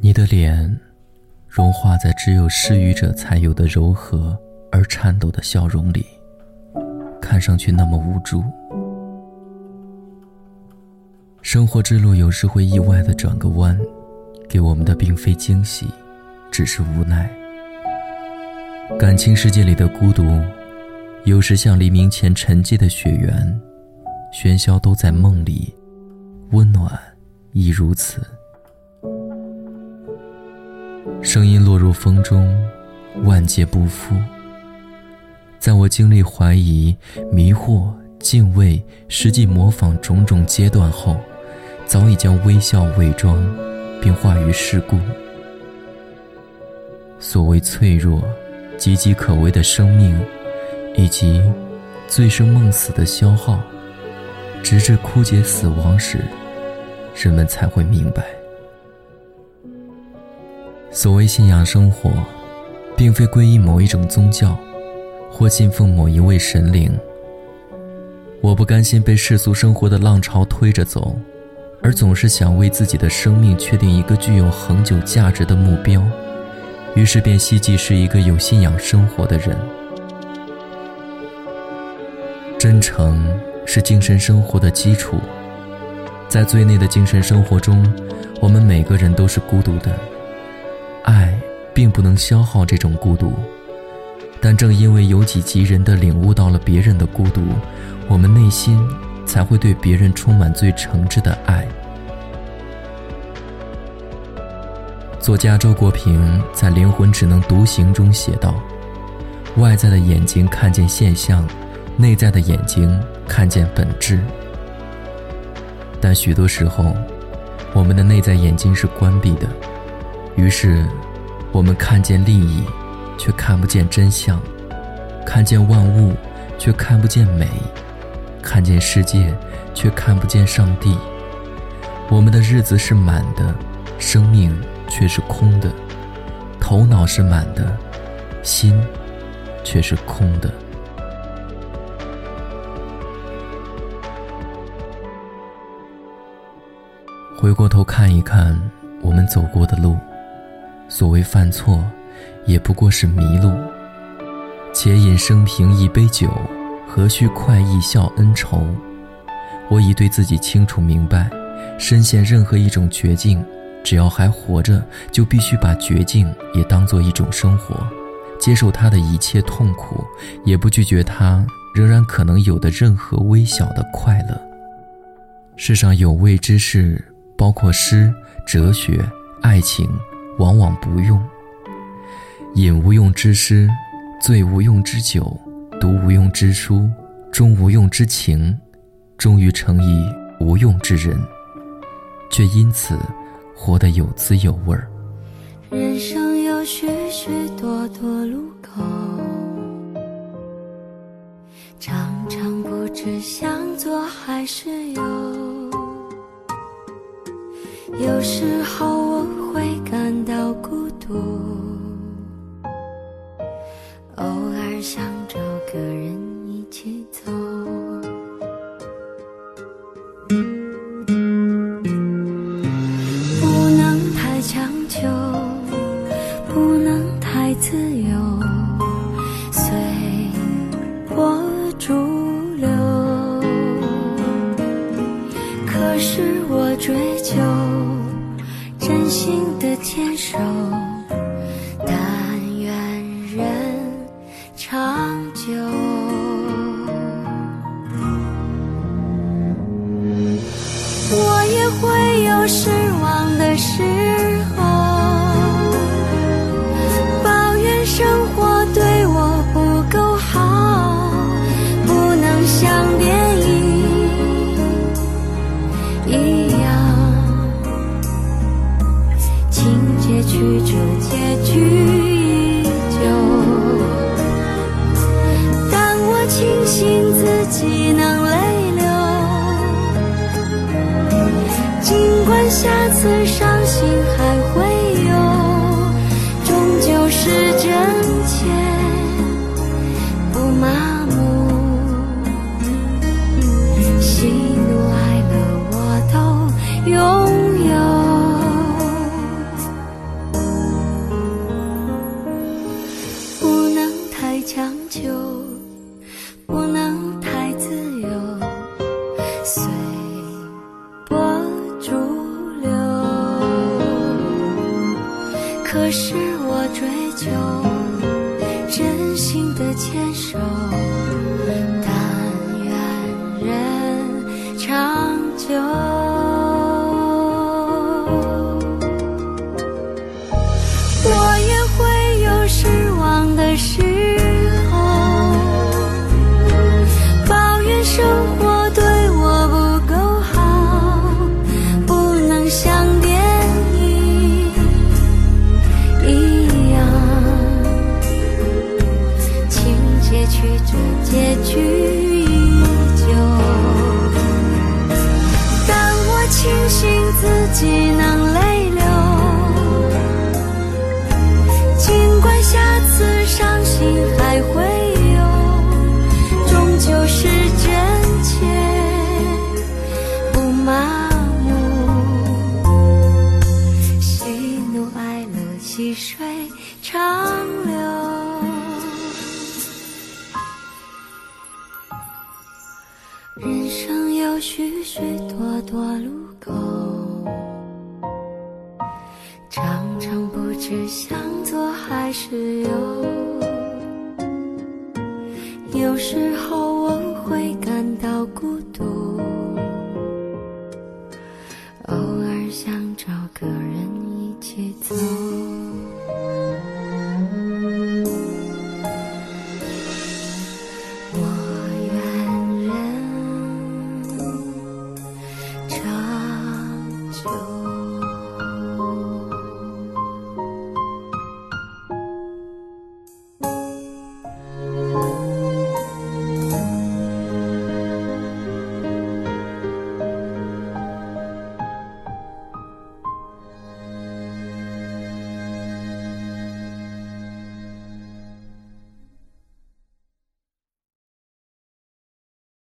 你的脸，融化在只有失语者才有的柔和而颤抖的笑容里，看上去那么无助。生活之路有时会意外的转个弯，给我们的并非惊喜，只是无奈。感情世界里的孤独，有时像黎明前沉寂的雪原，喧嚣都在梦里，温暖亦如此。声音落入风中，万劫不复。在我经历怀疑、迷惑、敬畏、实际模仿种种阶段后，早已将微笑伪装，并化于世故。所谓脆弱、岌岌可危的生命，以及醉生梦死的消耗，直至枯竭死亡时，人们才会明白。所谓信仰生活，并非皈依某一种宗教，或信奉某一位神灵。我不甘心被世俗生活的浪潮推着走，而总是想为自己的生命确定一个具有恒久价值的目标，于是便希冀是一个有信仰生活的人。真诚是精神生活的基础，在最内的精神生活中，我们每个人都是孤独的。爱并不能消耗这种孤独，但正因为由己及人的领悟到了别人的孤独，我们内心才会对别人充满最诚挚的爱。作家周国平在《灵魂只能独行》中写道：“外在的眼睛看见现象，内在的眼睛看见本质。但许多时候，我们的内在眼睛是关闭的。”于是，我们看见利益，却看不见真相；看见万物，却看不见美；看见世界，却看不见上帝。我们的日子是满的，生命却是空的；头脑是满的，心却是空的。回过头看一看我们走过的路。所谓犯错，也不过是迷路。且饮生平一杯酒，何须快意笑恩仇？我已对自己清楚明白，深陷任何一种绝境，只要还活着，就必须把绝境也当做一种生活，接受它的一切痛苦，也不拒绝它仍然可能有的任何微小的快乐。世上有味之事，包括诗、哲学、爱情。往往不用。饮无用之诗，醉无用之酒，读无用之书，终无用之情，终于成一无用之人，却因此活得有滋有味儿。人生有许许多多路口，常常不知向左还是右，有时候我会感到孤独，偶尔想找个人一起走。不能太强求，不能太自由，随波逐流。可是我追求真心的牵手，但愿人长久。我也会有失望的时庆幸自己能泪流。尽管下次伤心还会有终究是真切不麻木。喜怒哀乐我都拥有。不能太强求。真心的牵手，细水长流，人生有许许多多路口，常常不知向左还是右。有时候我。